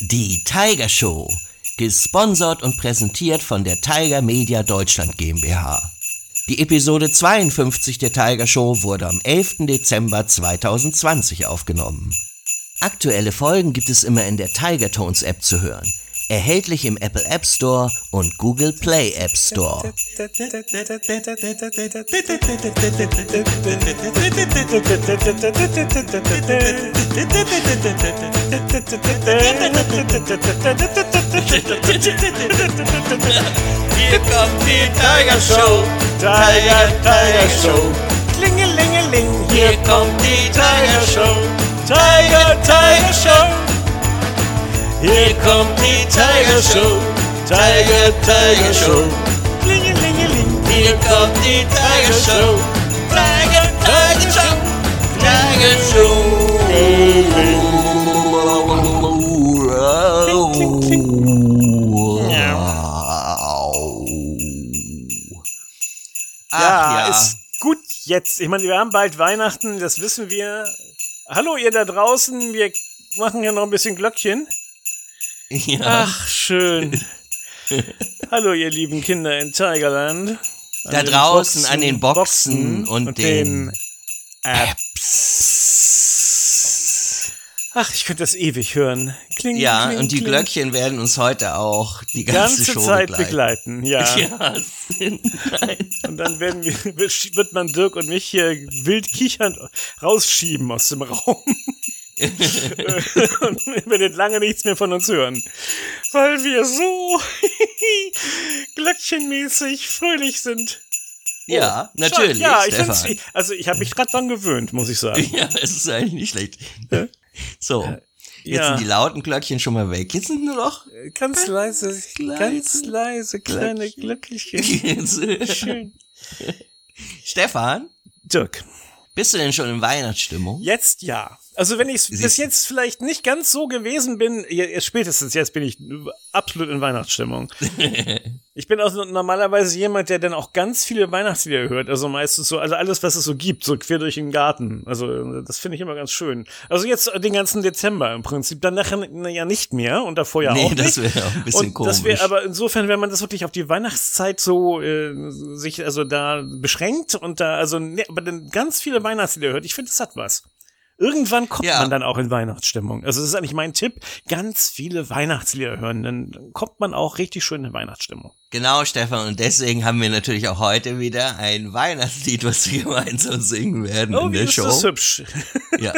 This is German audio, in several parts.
Die Tiger Show. Gesponsert und präsentiert von der Tiger Media Deutschland GmbH. Die Episode 52 der Tiger Show wurde am 11. Dezember 2020 aufgenommen. Aktuelle Folgen gibt es immer in der Tiger Tones App zu hören. Erhältlich im Apple App Store und Google Play App Store. Hier kommt die Tiger Show, Tiger, Tiger Show. Klingelingeling, hier kommt die Tiger Show, Tiger, Tiger Show. Hier kommt die Tiger Show, Tiger, Tiger Show. Klingelingeling, hier kommt die Tiger Show, Tiger, Tiger Show, Tiger Show. Ach ja, ja. ist gut jetzt. Ich meine, wir haben bald Weihnachten, das wissen wir. Hallo ihr da draußen, wir machen ja noch ein bisschen Glöckchen. ja. Ach, schön. Hallo ihr lieben Kinder in Tigerland. An Da draußen an den Boxen und den Apps. Ach, ich könnte das ewig hören. Kling, Ja, kling, und die kling. Glöckchen werden uns heute auch die ganze, ganze Show Zeit begleiten. begleiten. Ja. Ja, nein. Und dann werden wir, wird man Dirk und mich hier wild kichernd rausschieben aus dem Raum. Und ihr werdet lange nichts mehr von uns hören. Weil wir so glöckchenmäßig fröhlich sind. Ja, Oh, natürlich, Ja, ich Stefan. find's, also ich habe mich gerade dran gewöhnt, muss ich sagen. Ja, es ist eigentlich nicht schlecht. So, jetzt Ja. sind die lauten Glöckchen schon mal weg. Jetzt sind nur noch Ganz leise, ganz leise kleine Glöckchen. Glöckchen. Schön. Stefan, Dirk, bist du denn schon in Weihnachtsstimmung? Jetzt ja. Also wenn ich bis jetzt vielleicht nicht ganz so gewesen bin, ja, spätestens jetzt bin ich absolut in Weihnachtsstimmung. ich bin auch so normalerweise jemand, der dann auch ganz viele Weihnachtslieder hört. Also meistens so, also alles, was es so gibt, so quer durch den Garten. Also das finde ich immer ganz schön. Also jetzt den ganzen Dezember im Prinzip. Dann nachher ja nicht mehr und davor ja Nee, auch das nicht. wäre auch ein bisschen und Das wäre komisch. aber insofern, wenn man das wirklich auf die Weihnachtszeit so äh, sich also da beschränkt und da also ne, aber dann ganz viele Weihnachtslieder hört, ich finde, das hat was. Irgendwann kommt Ja. man dann auch in Weihnachtsstimmung. Also das ist eigentlich mein Tipp, ganz viele Weihnachtslieder hören, dann kommt man auch richtig schön in Weihnachtsstimmung. Genau, Stefan, und deswegen haben wir natürlich auch heute wieder ein Weihnachtslied, was wir gemeinsam singen werden in Oh, wie der ist Show. das hübsch. Ja.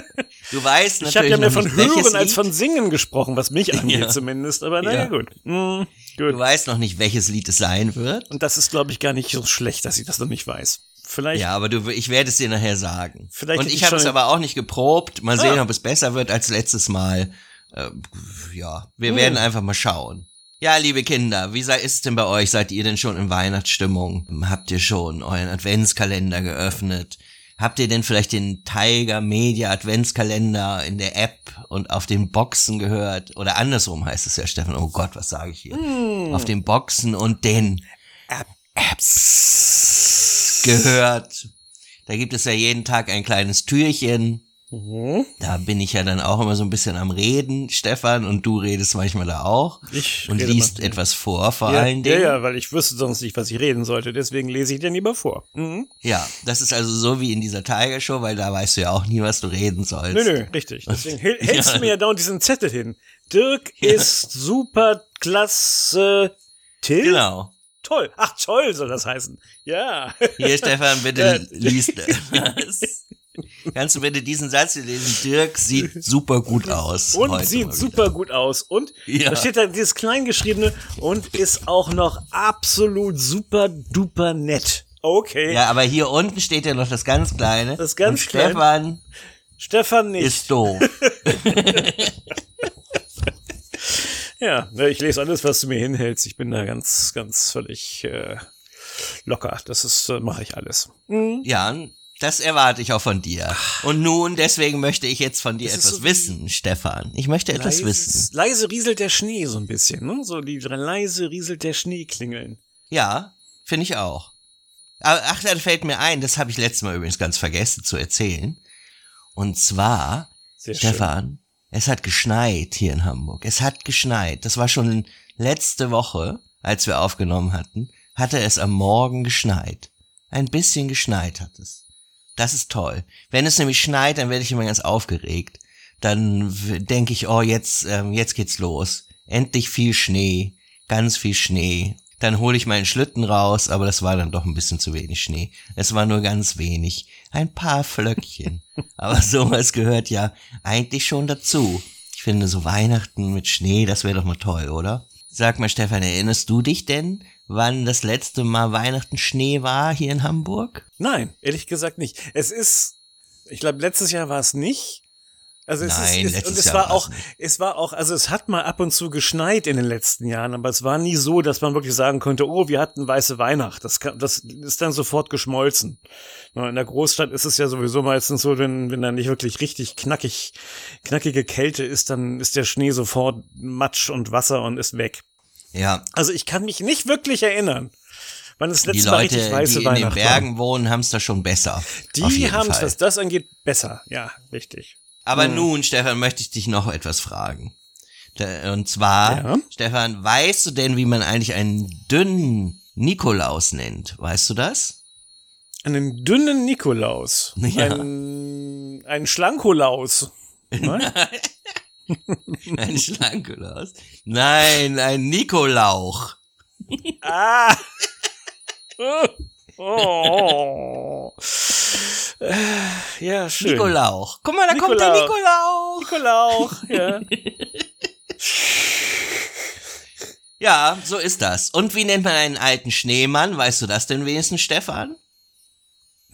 Du weißt Ich habe natürlich ja mehr von Hören als von Singen gesprochen, was mich angeht Ja. zumindest. Aber naja, Ja. gut. Hm, Du gut. weißt noch nicht, welches Lied es sein wird. Und das ist, glaube ich, gar nicht so schlecht, dass ich das noch nicht weiß. Vielleicht Ja, aber du, ich werde es dir nachher sagen. Vielleicht und ich ich habe es aber auch nicht geprobt. Mal sehen, Ah. ob es besser wird als letztes Mal. Äh, ja, wir Hm. werden einfach mal schauen. Ja, liebe Kinder, wie sei ist es denn bei euch? Seid ihr denn schon in Weihnachtsstimmung? Habt ihr schon euren Adventskalender geöffnet? Habt ihr denn vielleicht den Tiger Media Adventskalender in der App und auf den Boxen gehört? Oder andersrum heißt es ja, Stefan. Oh Gott, was sage ich hier? Hm. Auf den Boxen und den Apps gehört. Da gibt es ja jeden Tag ein kleines Türchen. Mhm. Da bin ich ja dann auch immer so ein bisschen am Reden, Stefan, und du redest manchmal da auch. Ich und liest mal. etwas vor, vor ja, allen Dingen. Ja, ja, weil ich wüsste sonst nicht, was ich reden sollte. Deswegen lese ich dir lieber vor. Mhm. Ja, das ist also so wie in dieser Tiger Show, weil da weißt du ja auch nie, was du reden sollst. Nö, nö, richtig. Deswegen häl- hältst Ja. du mir ja dauernd diesen Zettel hin. Dirk Ja. ist super klasse Till. Genau. Toll. Ach, toll soll das heißen. Ja. Hier, Stefan, bitte liest das. Kannst du bitte diesen Satz hier lesen? Dirk sieht super gut aus. Und sieht super gut aus. Und Ja. da steht da dieses Kleingeschriebene und ist auch noch absolut super duper nett. Okay. Ja, aber hier unten steht ja noch das ganz kleine. Das ganz und Stefan Stefan nicht. ist doof. Ja, ne, ich lese alles, was du mir hinhältst. Ich bin da ganz, ganz völlig äh, locker. Das ist, äh, mache ich alles. Ja, das erwarte ich auch von dir. Und nun, deswegen möchte ich jetzt von dir Das etwas so wissen, Stefan. Ich möchte etwas wissen. Leise, leise rieselt der Schnee so ein bisschen, ne? So die leise rieselt der Schnee klingeln. Ja, finde ich auch. Aber ach, dann fällt mir ein, das habe ich letztes Mal übrigens ganz vergessen zu erzählen. Und zwar, Sehr schön. Es hat geschneit hier in Hamburg. Es hat geschneit. Das war schon letzte Woche, als wir aufgenommen hatten, hatte es am Morgen geschneit. Ein bisschen geschneit hat es. Das ist toll. Wenn es nämlich schneit, dann werde ich immer ganz aufgeregt. Dann denke ich, oh, jetzt, ähm, jetzt geht's los. Endlich viel Schnee, ganz viel Schnee. Dann hole ich meinen Schlitten raus, aber das war dann doch ein bisschen zu wenig Schnee. Es war nur ganz wenig. Ein paar Flöckchen. aber sowas gehört ja eigentlich schon dazu. Ich finde so Weihnachten mit Schnee, das wäre doch mal toll, oder? Sag mal, Stefan, erinnerst du dich denn, wann das letzte Mal Weihnachten Schnee war hier in Hamburg? Nein, ehrlich gesagt nicht. Es ist, ich glaube, letztes Jahr war es nicht. Also es Nein, ist, es, letztes und es Jahr war auch, nicht. es war auch, also es hat mal ab und zu geschneit in den letzten Jahren, aber es war nie so, dass man wirklich sagen konnte, oh, wir hatten weiße Weihnacht. Das, kann, das ist dann sofort geschmolzen. In der Großstadt ist es ja sowieso meistens so, wenn, wenn da nicht wirklich richtig knackig, knackige Kälte ist, dann ist der Schnee sofort Matsch und Wasser und ist weg. Ja, Also ich kann mich nicht wirklich erinnern, wann das die letzte Mal Leute, richtig weiße die in den Weihnacht Bergen wohnen, haben es da schon besser. war. Die haben es, was das angeht, besser. Ja, richtig. Aber nun, Stefan, möchte ich dich noch etwas fragen. Und zwar, Ja? Stefan, weißt du denn, wie man eigentlich einen dünnen Nikolaus nennt? Weißt du das? Einen dünnen Nikolaus. Ja. Ein, ein Schlankolaus. Was? Ein Schlankolaus? Nein, ein Nikolauch. ah! oh. Äh, Ja, schön. Nikolauch. Guck mal, da kommt der Nikolauch. Nikolauch. Nikolauch, ja. Ja, so ist das. Und wie nennt man einen alten Schneemann? Weißt du das denn wenigstens, Stefan?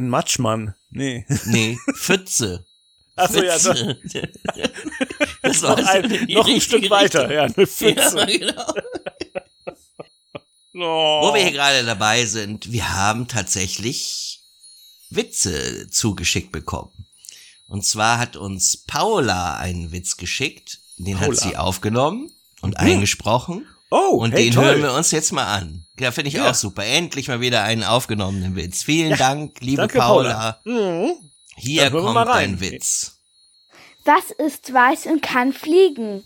Ein Matschmann. Nee. Nee, Pfütze. Achso, ja, so. Das noch, war ein, noch ein Stück weiter. Ja, eine Pfütze. Ja, genau. Oh. Wo wir hier gerade dabei sind, wir haben tatsächlich Witze zugeschickt bekommen. Und zwar hat uns Paula einen Witz geschickt, den hat Paula. sie aufgenommen und eingesprochen. Oh, Und hey, den toll. hören wir uns jetzt mal an. Ja, finde ich Ja. auch super. Endlich mal wieder einen aufgenommenen Witz. Vielen Dank, liebe Danke, Paula. Paula. Mhm. Hier kommt mal rein. dein Witz. Was ist weiß und kann fliegen?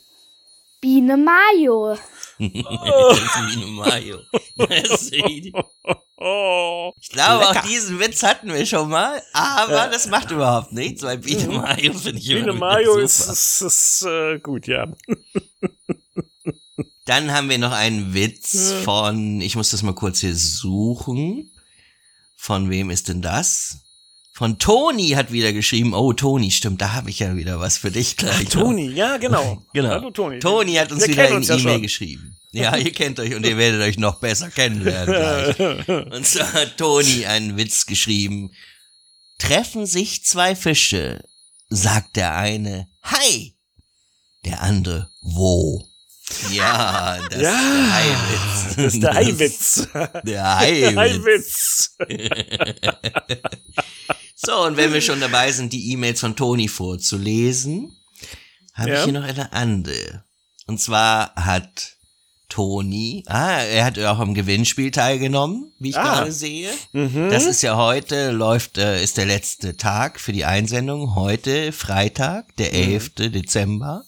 Biene Mayo. Eine Mayo. Oh. Ich glaube, Lecker. auch diesen Witz hatten wir schon mal, aber das macht überhaupt nichts, weil Biene Mayo finde ich Biene Mayo super. ist, ist, ist äh, gut, ja. Dann haben wir noch einen Witz von, ich muss das mal kurz hier suchen. Von wem ist denn das? Von Toni hat wieder geschrieben. Oh, Toni, stimmt, da habe ich ja wieder was für dich gleich. noch. Toni, ja, genau. Genau. Hallo, Toni. Toni hat uns Wir wieder eine ja E-Mail schon. geschrieben. Ja, ihr kennt euch und ihr werdet euch noch besser kennenlernen gleich. Und zwar hat Toni einen Witz geschrieben. Treffen sich zwei Fische, sagt der eine, hi, der andere, wo? Ja, das Ja, ist der Haiwitz. Das ist der Haiwitz. Der Haiwitz. So, und wenn wir schon dabei sind, die E-Mails von Toni vorzulesen, habe Ja. ich hier noch eine andere. Und zwar hat Toni, ah, er hat auch am Gewinnspiel teilgenommen, wie ich Ah. gerade sehe. Das ist ja heute, läuft, äh, ist der letzte Tag für die Einsendung. Heute, Freitag, der 11. Dezember.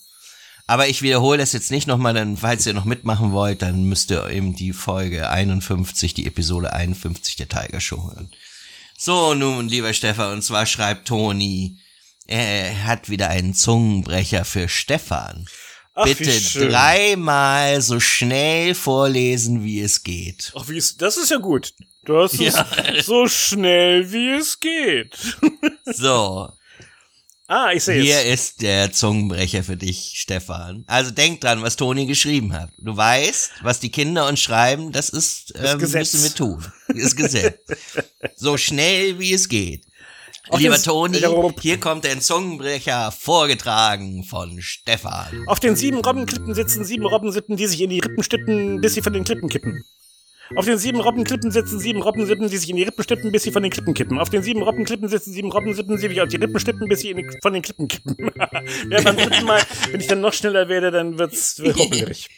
Aber ich wiederhole das jetzt nicht nochmal, dann, falls ihr noch mitmachen wollt, dann müsst ihr eben die Folge 51, die Episode 51 der Tiger Show hören. So, nun, lieber Stefan, und zwar schreibt Toni, er hat wieder einen Zungenbrecher für Stefan. Ach, Bitte dreimal so schnell vorlesen, wie es geht. Ach, wie ist, das ist ja gut. Das ist Ja. so schnell, wie es geht. So, Ah, ich sehe hier ist der Zungenbrecher für dich, Stefan. Also denk dran, was Toni geschrieben hat. Du weißt, was die Kinder uns schreiben, das ist, ähm, Gesetz. müssen wir tun. Das Gesetz. so schnell, wie es geht. Auf Lieber den- Toni, hier kommt der Zungenbrecher vorgetragen von Stefan. Auf den sieben Robbenklippen sitzen sieben Robbensippen, die sich in die Rippen stippen, bis sie von den Klippen kippen. Auf den sieben Robbenklippen sitzen sieben Robbensippen, die sich in die Rippen stippen, bis sie von den Klippen kippen. Auf den sieben Robbenklippen sitzen sieben Robbensippen, die sich auf die Rippen stippen, bis sie die, von den Klippen kippen. ja, beim dritten Mal, wenn ich dann noch schneller werde, dann wird's ruckelig.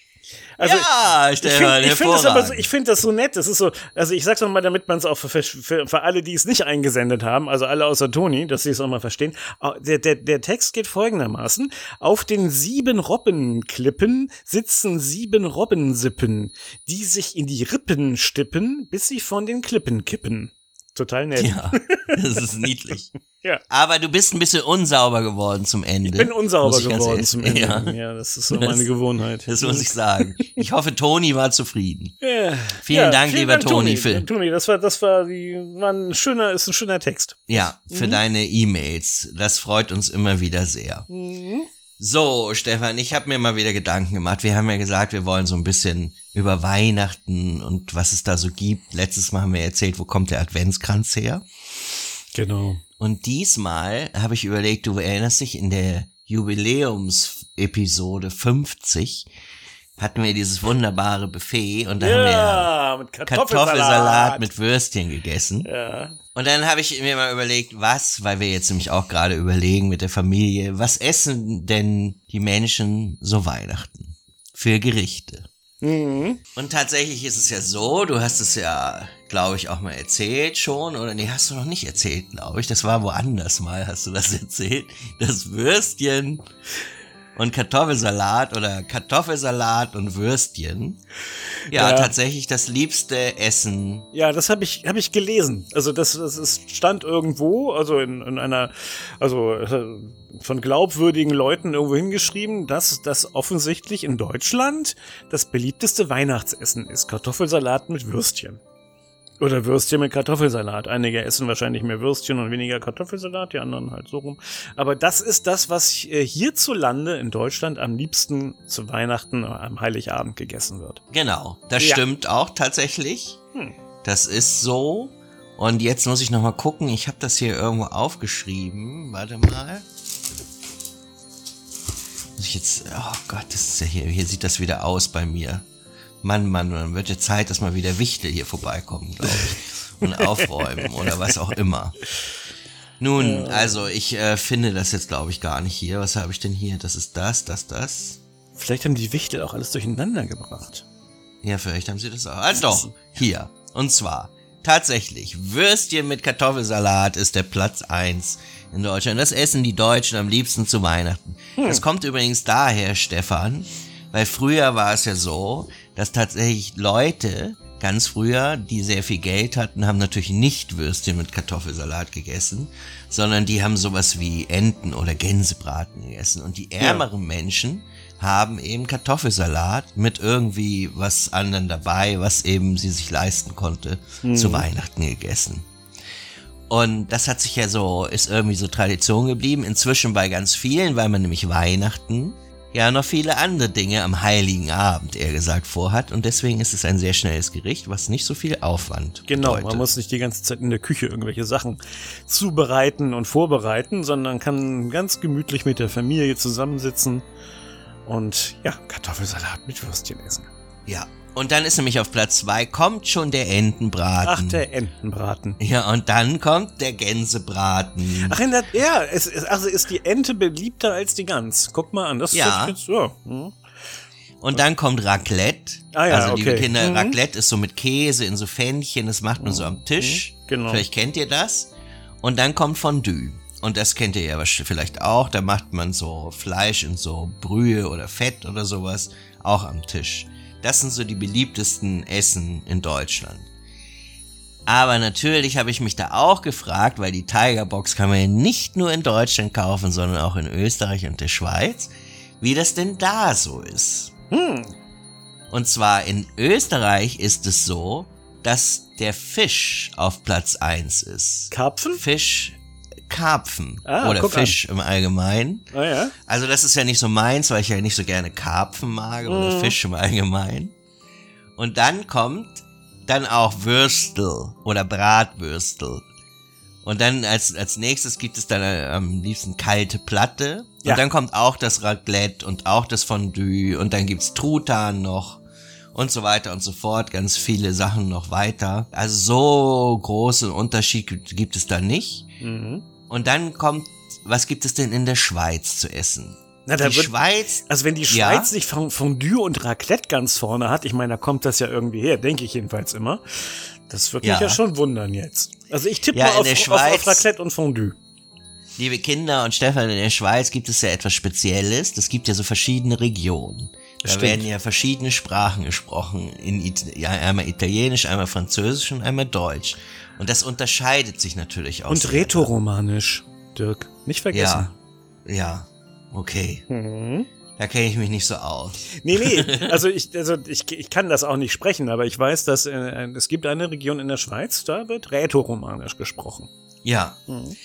Also, ja, ich finde find das aber so, ich finde das so nett. Das ist so, also ich sag's nochmal, damit man es auch für, für, für alle, die es nicht eingesendet haben, also alle außer Toni, dass sie es auch mal verstehen. Ah, Der, der, der Text geht folgendermaßen. Auf den sieben Robbenklippen sitzen sieben Robbensippen, die sich in die Rippen stippen, bis sie von den Klippen kippen. Total nett. Ja, das ist niedlich. Ja. Aber du bist ein bisschen unsauber geworden zum Ende. Ich bin unsauber geworden zum Ende. Ja, Ja. das ist so meine Gewohnheit. das muss ich sagen. Ich hoffe, Toni war zufrieden. Ja. Vielen Ja, Dank, lieber Toni, für- Toni, das war, das war die, war ein schöner, ist ein schöner Text. Ja, Mhm. für deine E-Mails. Das freut uns immer wieder sehr. Mhm. So, Stefan, ich habe mir mal wieder Gedanken gemacht. Wir haben ja gesagt, wir wollen so ein bisschen über Weihnachten und was es da so gibt. Letztes Mal haben wir erzählt, wo kommt der Adventskranz her? Genau. Und diesmal habe ich überlegt, du erinnerst dich, in der Jubiläumsepisode 50 hatten wir dieses wunderbare Buffet und da haben wir Ja, Kartoffelsalat. Kartoffelsalat mit Würstchen gegessen. Ja. Und dann habe ich mir mal überlegt, was, weil wir jetzt nämlich auch gerade überlegen mit der Familie, was essen denn die Menschen so Weihnachten für Gerichte? Mhm. Und tatsächlich ist es ja so, du hast es ja, glaube ich, auch mal erzählt schon, oder nee, hast du noch nicht erzählt, glaube ich. Das war woanders mal, hast du das erzählt. Das Würstchen und Kartoffelsalat oder Kartoffelsalat und Würstchen. Ja, Ja. tatsächlich das liebste Essen Ja, das habe ich, hab ich gelesen. Also das, das ist, stand irgendwo, also in, in einer, also äh, von glaubwürdigen Leuten irgendwo hingeschrieben, dass das offensichtlich in Deutschland das beliebteste Weihnachtsessen ist. Kartoffelsalat mit Würstchen. Oder Würstchen mit Kartoffelsalat. Einige essen wahrscheinlich mehr Würstchen und weniger Kartoffelsalat, die anderen halt so rum. Aber das ist das, was äh, hierzulande in Deutschland am liebsten zu Weihnachten oder am Heiligabend gegessen wird. Genau, das Ja. stimmt auch tatsächlich. Hm. Das ist so. Und jetzt muss ich noch mal gucken. Ich habe das hier irgendwo aufgeschrieben. Warte mal. Muss ich jetzt. Oh Gott, das ist ja hier. Hier sieht das wieder aus bei mir. Mann, Mann, dann wird ja Zeit, dass mal wieder Wichtel hier vorbeikommen, glaube ich. Und aufräumen oder was auch immer. Nun, also ich äh, finde das jetzt, glaube ich, gar nicht hier. Was habe ich denn hier? Das ist das, das, das. Vielleicht haben die Wichtel auch alles durcheinander gebracht. Ja, vielleicht haben sie das auch. Also doch, hier. Und zwar, tatsächlich, Würstchen mit Kartoffelsalat ist der Platz eins in Deutschland. Das essen die Deutschen am liebsten zu Weihnachten. Das kommt übrigens daher, Stefan, weil früher war es ja so, dass tatsächlich Leute, ganz früher, die sehr viel Geld hatten, haben natürlich nicht Würstchen mit Kartoffelsalat gegessen, sondern die haben sowas wie Enten oder Gänsebraten gegessen. Und die ärmeren Menschen haben eben Kartoffelsalat mit irgendwie was anderen dabei, was eben sie sich leisten konnte, zu Weihnachten gegessen. Und das hat sich ja so, ist irgendwie so Tradition geblieben. Inzwischen bei ganz vielen, weil man nämlich Weihnachten ja noch viele andere Dinge am Heiligen Abend, eher gesagt, vorhat. Und deswegen ist es ein sehr schnelles Gericht, was nicht so viel Aufwand Genau, bedeutet. man muss nicht die ganze Zeit in der Küche irgendwelche Sachen zubereiten und vorbereiten, sondern kann ganz gemütlich mit der Familie zusammensitzen und ja, Kartoffelsalat mit Würstchen essen. Ja. Und dann ist nämlich auf Platz zwei kommt schon der Entenbraten. Ach, der Entenbraten. ja, und dann kommt der Gänsebraten. Ach, in der, ja, es, also ist die Ente beliebter als die Gans. Guck mal an, das Ja. ist jetzt, ja. hm. Und dann kommt Raclette. Ah ja, also liebe okay. Kinder, Mhm. Raclette ist so mit Käse in so Fännchen, das macht man so am Tisch. genau. Vielleicht kennt ihr das. Und dann kommt Fondue. Und das kennt ihr ja vielleicht auch. Da macht man so Fleisch in so Brühe oder Fett oder sowas auch am Tisch. Das sind so die beliebtesten Essen in Deutschland. Aber natürlich habe ich mich da auch gefragt, weil die Tigerbox kann man ja nicht nur in Deutschland kaufen, sondern auch in Österreich und der Schweiz, wie das denn da so ist. Und zwar in Österreich ist es so, dass der Fisch auf Platz eins ist. Karpfen? Fisch, Karpfen Ah, oder Fisch im Allgemeinen. Ah ja. Also das ist ja nicht so meins, weil ich ja nicht so gerne Karpfen mag oder Fisch im Allgemeinen. Und dann kommt dann auch Würstel oder Bratwürstel. Und dann als, als nächstes gibt es dann äh, am liebsten kalte Platte. Und Ja. dann kommt auch das Raclette und auch das Fondue und dann gibt's Truthahn noch und so weiter und so fort. Ganz viele Sachen noch weiter. Also so großen Unterschied gibt- gibt es da nicht. Und dann kommt, was gibt es denn in der Schweiz zu essen? Na, da die wird- Schweiz, Also wenn die Ja. Schweiz nicht Fon- Fondue und Raclette ganz vorne hat, ich meine, da kommt das ja irgendwie her, denke ich jedenfalls immer. Das würde mich Ja. ja schon wundern jetzt. Also ich tippe Ja, mal auf, auf, auf Raclette und Fondue. liebe Kinder und Stefan, in der Schweiz gibt es ja etwas Spezielles. Das gibt ja so verschiedene Regionen. Da Stimmt. werden ja verschiedene Sprachen gesprochen. In It ja, einmal Italienisch, einmal Französisch und einmal Deutsch. Und das unterscheidet sich natürlich auch. Und sehr. Rätoromanisch, Dirk. Nicht vergessen. Ja, ja, okay. Mhm. Da kenne ich mich nicht so aus. Nee, nee, also ich, also ich, ich kann das auch nicht sprechen, aber ich weiß, dass äh, es gibt eine Region in der Schweiz, da wird Rätoromanisch gesprochen. Ja. Mhm.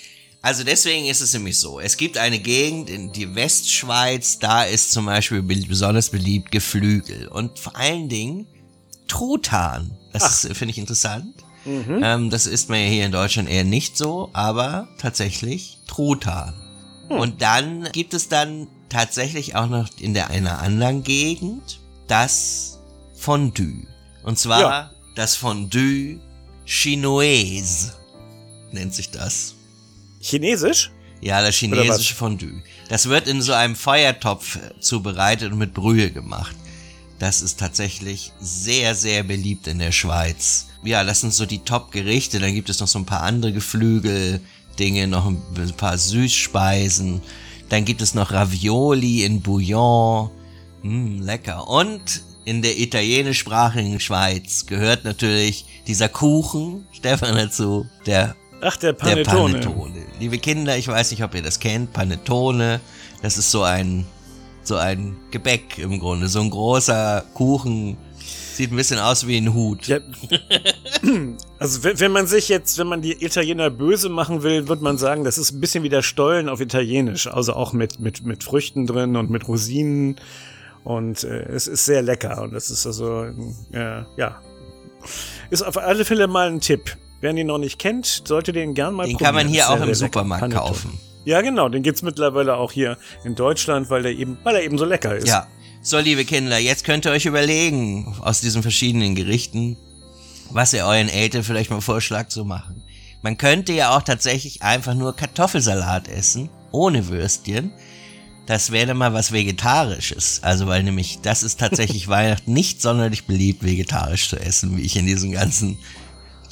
Also deswegen ist es nämlich so. Es gibt eine Gegend in die Westschweiz, da ist zum Beispiel be besonders beliebt Geflügel und vor allen Dingen Truthahn. Das ist, finde ich interessant. Mhm. Ähm, das isst man ja hier in Deutschland eher nicht so, aber tatsächlich Truthahn. Hm. Und dann gibt es dann tatsächlich auch noch in der einer anderen Gegend das Fondue. Und zwar Ja. das Fondue Chinoise nennt sich das. Chinesisch? Ja, das chinesische Fondue. Das wird in so einem Feuertopf zubereitet und mit Brühe gemacht. Das ist tatsächlich sehr, sehr beliebt in der Schweiz. Ja, das sind so die Top-Gerichte. Dann gibt es noch so ein paar andere Geflügel-Dinge, noch ein paar Süßspeisen. Dann gibt es noch Ravioli in Bouillon. Mm, lecker. Und in der italienischsprachigen Schweiz gehört natürlich dieser Kuchen, Stefan dazu, der Ach, der der Panettone. Panettone. Liebe Kinder, ich weiß nicht, ob ihr das kennt. Panettone, das ist so ein, so ein Gebäck im Grunde. So ein großer Kuchen. Sieht ein bisschen aus wie ein Hut. Ja. Also wenn, wenn man sich jetzt, wenn man die Italiener böse machen will, wird man sagen, das ist ein bisschen wie der Stollen auf Italienisch. Also auch mit, mit, mit Früchten drin und mit Rosinen. Und äh, es ist sehr lecker. Und es ist also, äh, ja. Ist auf alle Fälle mal ein Tipp. Wer ihn noch nicht kennt, sollte den gern mal Den probieren. kann man hier auch im lecker. Supermarkt kaufen. Ja, genau. Den gibt's mittlerweile auch hier in Deutschland, weil der eben, weil er eben so lecker ist. Ja. So, liebe Kinder, jetzt könnt ihr euch überlegen, aus diesen verschiedenen Gerichten, was ihr euren Eltern vielleicht mal vorschlagt zu machen. Man könnte ja auch tatsächlich einfach nur Kartoffelsalat essen, ohne Würstchen. Das wäre dann mal was Vegetarisches. Also, weil nämlich, das ist tatsächlich Weihnachten nicht sonderlich beliebt, vegetarisch zu essen, wie ich in diesen ganzen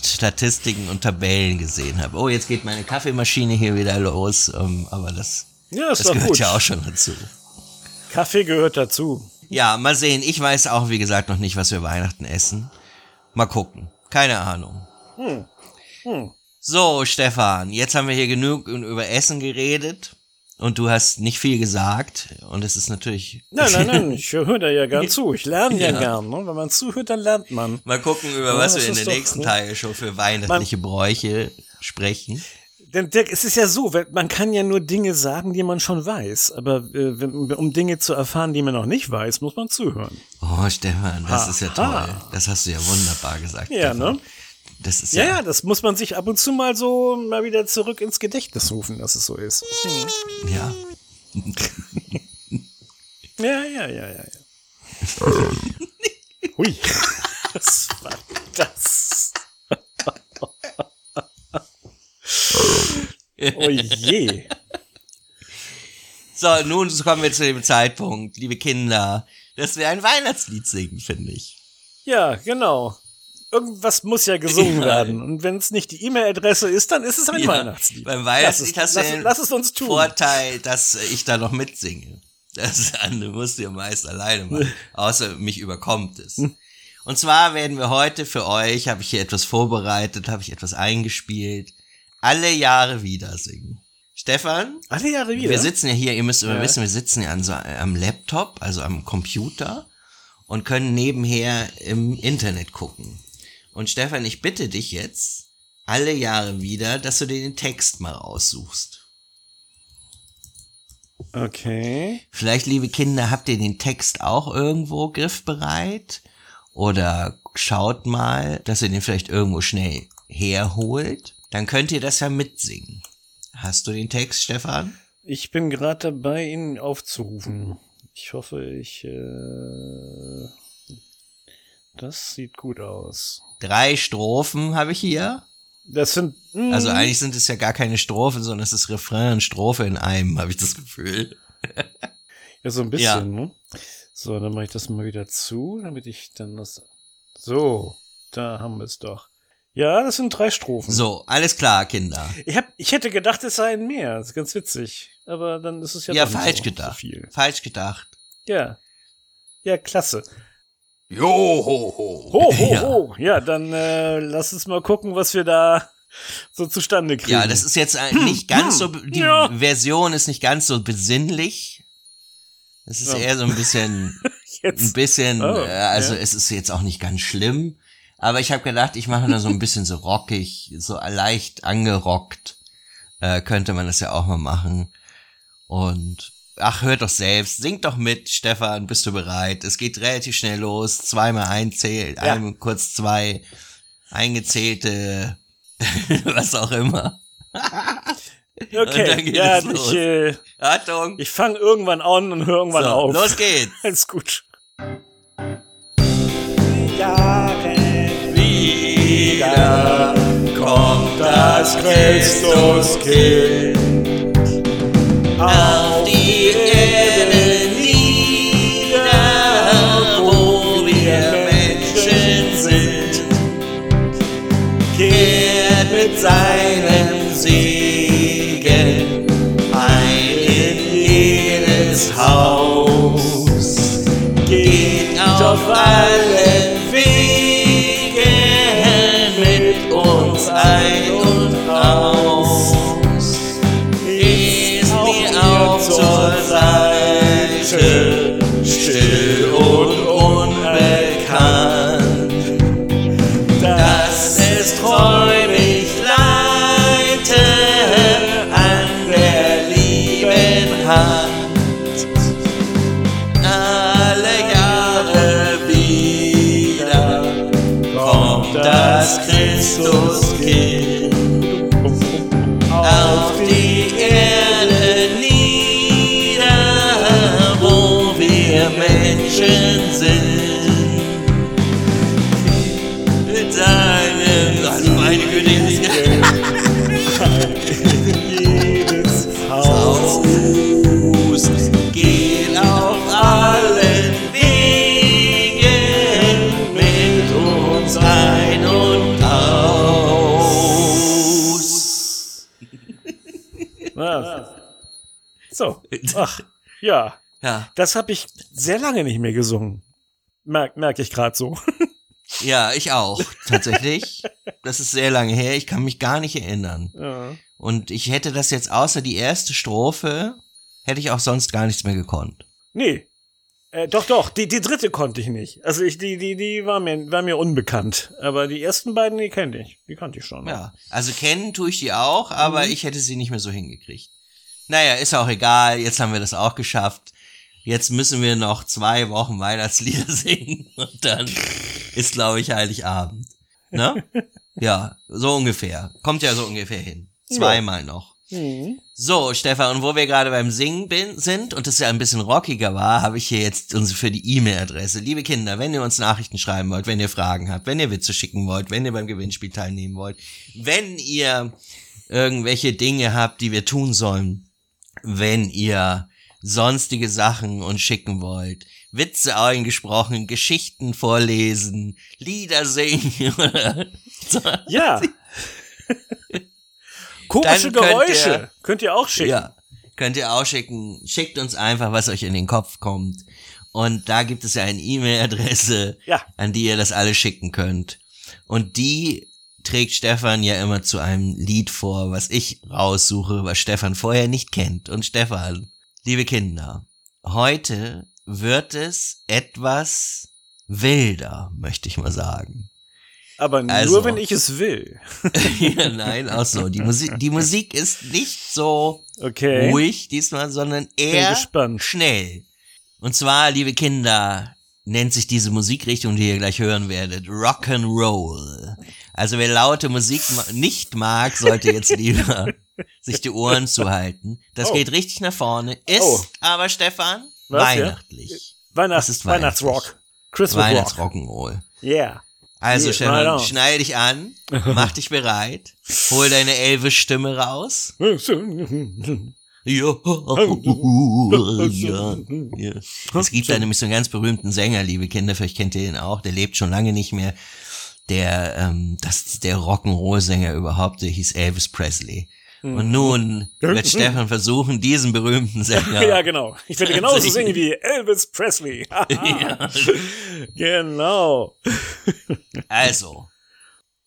Statistiken und Tabellen gesehen habe. Oh, jetzt geht meine Kaffeemaschine hier wieder los, ähm, aber das, Ja, das gehört gut. ja auch schon dazu. Kaffee gehört dazu. Ja, mal sehen. Ich weiß auch, wie gesagt, noch nicht, was wir Weihnachten essen. Mal gucken. Keine Ahnung. So, Stefan, jetzt haben wir hier genug über Essen geredet. Und du hast nicht viel gesagt. Und es ist natürlich. Nein, nein, nein, ich höre da ja gern zu. Ich lerne ja, Ja. gern. Ne? Wenn man zuhört, dann lernt man. Mal gucken, über Ja, was wir in doch, nächsten? Tage schon für weihnachtliche Bräuche sprechen. Denn Dirk, es ist ja so, man kann ja nur Dinge sagen, die man schon weiß. Aber äh, um Dinge zu erfahren, die man noch nicht weiß, muss man zuhören. Oh, Stefan, das ist ja Aha. toll. Das hast du ja wunderbar gesagt. Ja, Stefan. ne? Das ist Ja, ja. das muss man sich ab und zu mal so mal wieder zurück ins Gedächtnis rufen, dass es so ist. ja. Ja, ja, ja, ja. ja. Hui. Was war das? Oh je. So, nun kommen wir zu dem Zeitpunkt, liebe Kinder, dass wir ein Weihnachtslied singen, finde ich. Ja, genau. Irgendwas muss ja gesungen werden. Und wenn es nicht die E-Mail-Adresse ist, dann ist es ein Ja, Weihnachtslied. Beim Lass Weihnachtslied es- hast du lass- den lass es uns tun. Vorteil, dass ich da noch mitsinge. Das andere musst du ja meist alleine machen. Außer mich überkommt es. Und zwar werden wir heute für euch, habe ich hier etwas vorbereitet, habe ich etwas eingespielt, alle Jahre wieder singen. Stefan, Alle Jahre wieder. wir sitzen ja hier, ihr müsst immer Ja. wissen, wir sitzen ja an so, am Laptop, also am Computer und können nebenher im Internet gucken. Und Stefan, ich bitte dich jetzt, alle Jahre wieder, dass du dir den Text mal raussuchst. Okay. Vielleicht, liebe Kinder, habt ihr den Text auch irgendwo griffbereit? Oder schaut mal, dass ihr den vielleicht irgendwo schnell herholt. Dann könnt ihr das ja mitsingen. Hast du den Text, Stefan? Ich bin gerade dabei, ihn aufzurufen. Ich hoffe, ich. Äh, das sieht gut aus. Drei Strophen habe ich hier. Das sind. mm, Also eigentlich sind es ja gar keine Strophen, sondern es ist Refrain und Strophe in einem, habe ich das Gefühl. Ja, so ein bisschen, Ja. ne? So, dann mache ich das mal wieder zu, damit ich dann das. So, da haben wir es doch. Ja, das sind drei Strophen. So, alles klar, Kinder. Ich, hab, ich hätte gedacht, es seien mehr. Das ist ganz witzig. Aber dann ist es ja, Ja, falsch so, gedacht. So viel. Falsch gedacht. Ja. Ja, klasse. Jo, ho, ho. Ho, ho, ja. ho. Ja, dann äh, lass uns mal gucken, was wir da so zustande kriegen. Ja, das ist jetzt ein- nicht ganz so, die Ja. Version ist nicht ganz so besinnlich. Es ist Ja. eher so ein bisschen, ein bisschen, Oh, äh, also ja. es ist jetzt auch nicht ganz schlimm. Aber ich habe gedacht, ich mache da so ein bisschen so rockig, so leicht angerockt. Äh, könnte man das ja auch mal machen. Und ach, hört doch selbst, singt doch mit, Stefan, bist du bereit? Es geht relativ schnell los, zweimal einzählen, Ja. einmal kurz zwei eingezählte, was auch immer. Okay, ja, ich, äh, Achtung, ich fange irgendwann an und höre irgendwann so, auf. los geht's. Alles gut. Wieder kommt das Christuskind auf das Christuskind Ach, ja. Ja, Das habe ich sehr lange nicht mehr gesungen. Merk, merk ich gerade so. ja, ich auch, tatsächlich. Das ist sehr lange her, ich kann mich gar nicht erinnern. Ja. Und ich hätte das jetzt außer die erste Strophe, hätte ich auch sonst gar nichts mehr gekonnt. Nee. Äh, doch, doch, die, die dritte konnte ich nicht. Also ich, die, die, die war mir, war mir unbekannt. Aber die ersten beiden, die kannte ich. Die kannte ich schon. Ja, also kennen tue ich die auch, aber ich hätte sie nicht mehr so hingekriegt. Naja, ist auch egal, jetzt haben wir das auch geschafft. Jetzt müssen wir noch zwei Wochen Weihnachtslieder singen und dann ist, glaube ich, Heiligabend. Ne? Ja, so ungefähr. Kommt ja so ungefähr hin. Zweimal noch. Mhm. So, Stefan, und wo wir gerade beim Singen bin, sind und es ja ein bisschen rockiger war, habe ich hier jetzt uns für die E-Mail-Adresse. Liebe Kinder, wenn ihr uns Nachrichten schreiben wollt, wenn ihr Fragen habt, wenn ihr Witze schicken wollt, wenn ihr beim Gewinnspiel teilnehmen wollt, wenn ihr irgendwelche Dinge habt, die wir tun sollen, wenn ihr sonstige Sachen uns schicken wollt, Witze eingesprochen, Geschichten vorlesen, Lieder singen oder so. Ja. Komische könnt Geräusche. ihr- Könnt ihr auch schicken. Ja, könnt ihr auch schicken. Schickt uns einfach, was euch in den Kopf kommt. Und da gibt es ja eine E-Mail-Adresse, Ja. an die ihr das alles schicken könnt. Und die trägt Stefan ja immer zu einem Lied vor, was ich raussuche, was Stefan vorher nicht kennt. Und Stefan, liebe Kinder, heute wird es etwas wilder, möchte ich mal sagen. Aber nur, Also. wenn ich es will. ja, nein, auch so. Die Musik, die Musik ist nicht so Okay. ruhig diesmal, sondern eher schnell. Und zwar, liebe Kinder, nennt sich diese Musikrichtung, die ihr gleich hören werdet, Rock'n'Roll. Also wer laute Musik ma nicht mag, sollte jetzt lieber sich die Ohren zuhalten. Das Oh. geht richtig nach vorne, ist Oh. aber, Stefan, Was, ja? weihnachtlich. Weihnachts Das ist Weihnachtsrock. Christmas Rock. Weihnachtsrock'n'Roll. Yeah. Also, Yeah, Stefan, schnall dich an, mach dich bereit, hol deine Elvis-Stimme raus. Ja. ja. ja. Es gibt da nämlich so einen ganz berühmten Sänger, liebe Kinder, vielleicht kennt ihr den auch, der lebt schon lange nicht mehr. Der, ähm, das, der Rock'n'Roll-Sänger überhaupt, der hieß Elvis Presley. Und nun wird Stefan versuchen, diesen berühmten Sänger. Ja, genau. Ich werde genauso singen wie Elvis Presley. Ja. genau. Also,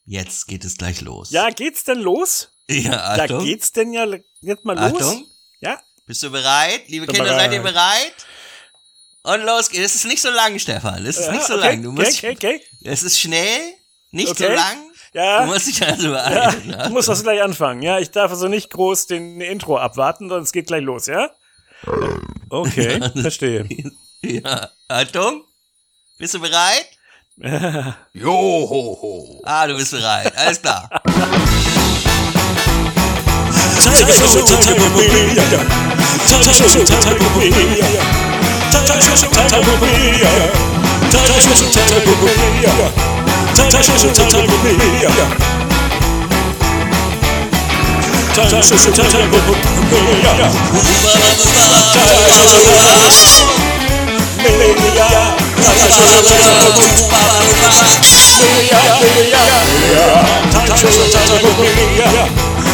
jetzt geht es gleich los. Ja, geht's denn los? ja Achtung. geht's denn ja jetzt mal los? Achtung. Ja, Bist du bereit? Liebe Bin Kinder, seid ihr bereit. bereit? Und los geht's. Es ist nicht so lang, Stefan. Es ist Ja, nicht so okay, lang. Du musst, okay, okay, okay. Es ist schnell, nicht so Okay. lang. Ja. Du musst dich also Ja, beeilen. ich Ja. muss das gleich anfangen. Ja, ich darf also nicht groß den Intro abwarten, sondern es geht gleich los, ja? Okay, verstehe. ja. Achtung. Bist du bereit? Johoho. Ah, du bist bereit. Alles klar. 장수 장수야 장수 장수야 장수 장수야 장수 장수야 장수 장수야 장수수 장수야 우바라바바 장수야 장수야 장수야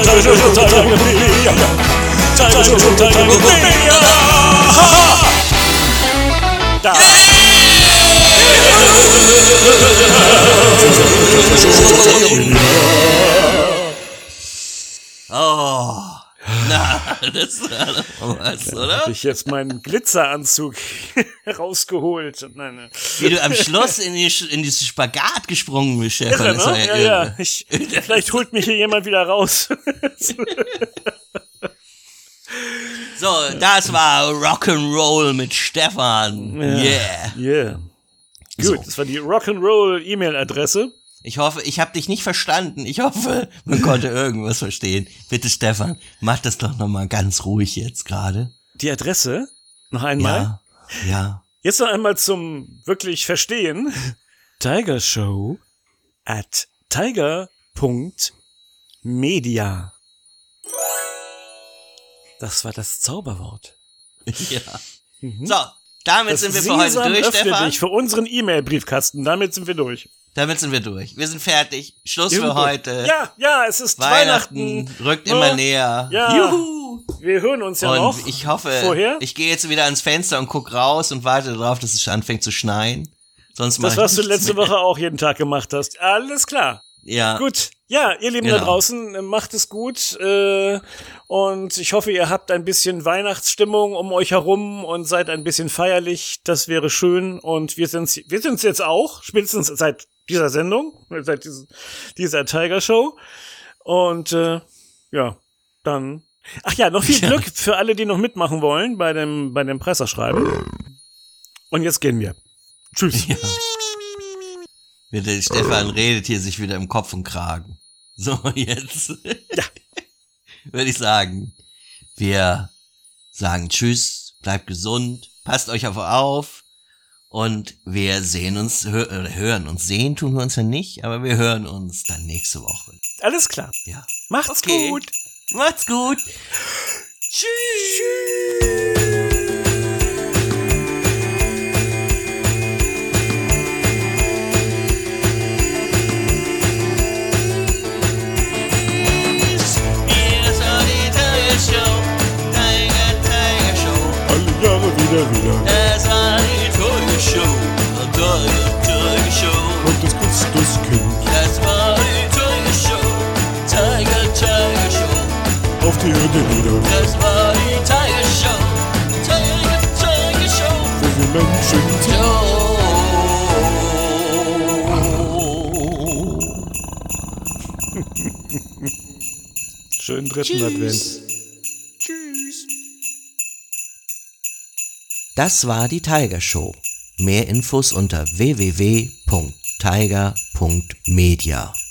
자유를 달라고 우리야 자유를 달라고 우리야 다 자유를 달라고 우리야 das war was, oder? Hab ich jetzt meinen Glitzeranzug rausgeholt. Nein, nein. Wie du am Schluss in, die, in diesen Spagat gesprungen bist, Stefan. Irre, ne? Ja, irre. ja. Ich, vielleicht holt mich hier jemand wieder raus. So, das war Rock'n'Roll mit Stefan. Yeah. Yeah. Gut, So. das war die Rock'n'Roll E-Mail-Adresse. Ich hoffe, ich habe dich nicht verstanden. Ich hoffe, man konnte irgendwas verstehen. Bitte, Stefan, mach das doch nochmal ganz ruhig jetzt gerade. Die Adresse, noch einmal. Ja, ja. Jetzt noch einmal zum wirklich Verstehen. Tiger Show at tiger.media. Das war das Zauberwort. ja. So, damit sind wir für heute Sesam, durch, öffne Stefan. dich für unseren E-Mail-Briefkasten. Damit sind wir durch. Damit sind wir durch. Wir sind fertig. Schluss Wir für sind heute. Ja, ja, es ist Weihnachten, Weihnachten. rückt Ja. immer näher. Ja. Juhu. Wir hören uns ja Und noch. ich hoffe, Vorher? ich gehe jetzt wieder ans Fenster und guck raus und warte darauf, dass es anfängt zu schneien. Sonst das, was du letzte mehr. Woche auch jeden Tag gemacht hast. Alles klar. Ja. Gut. Ja, ihr Lieben da Genau. draußen, äh, macht es gut. Äh, und ich hoffe, ihr habt ein bisschen Weihnachtsstimmung um euch herum und seid ein bisschen feierlich. Das wäre schön. Und wir sind's, wir sind's jetzt auch, spätestens seit dieser Sendung, seit dieser Tiger Show. Und äh, ja, dann. Ach ja, noch viel Glück für alle, die noch mitmachen wollen bei dem, bei dem Presseschreiben. Und jetzt gehen wir. Tschüss. Ja. Bitte, Stefan redet hier sich wieder im Kopf und Kragen. So, jetzt. Ja. Würde ich sagen. Wir sagen Tschüss, bleibt gesund, passt euch auf auf. Und wir sehen uns, hö oder hören uns. Sehen tun wir uns ja nicht, aber wir hören uns dann nächste Woche. Alles klar. Ja. Macht's Okay. gut. Macht's gut. Alle Jahre wieder, wieder. Show, a deine Tiger Show. Und das Christuskind. Das war die Tiger Show, Tiger, Tiger Show. Auf die Erde nieder. Das war die Tiger Show, Tiger, Tiger Show. Wo wir Menschen. Schönen dritten Tschüss. Advent. Tschüss. Das war die Tiger Show. Mehr Infos unter www.tiger.media.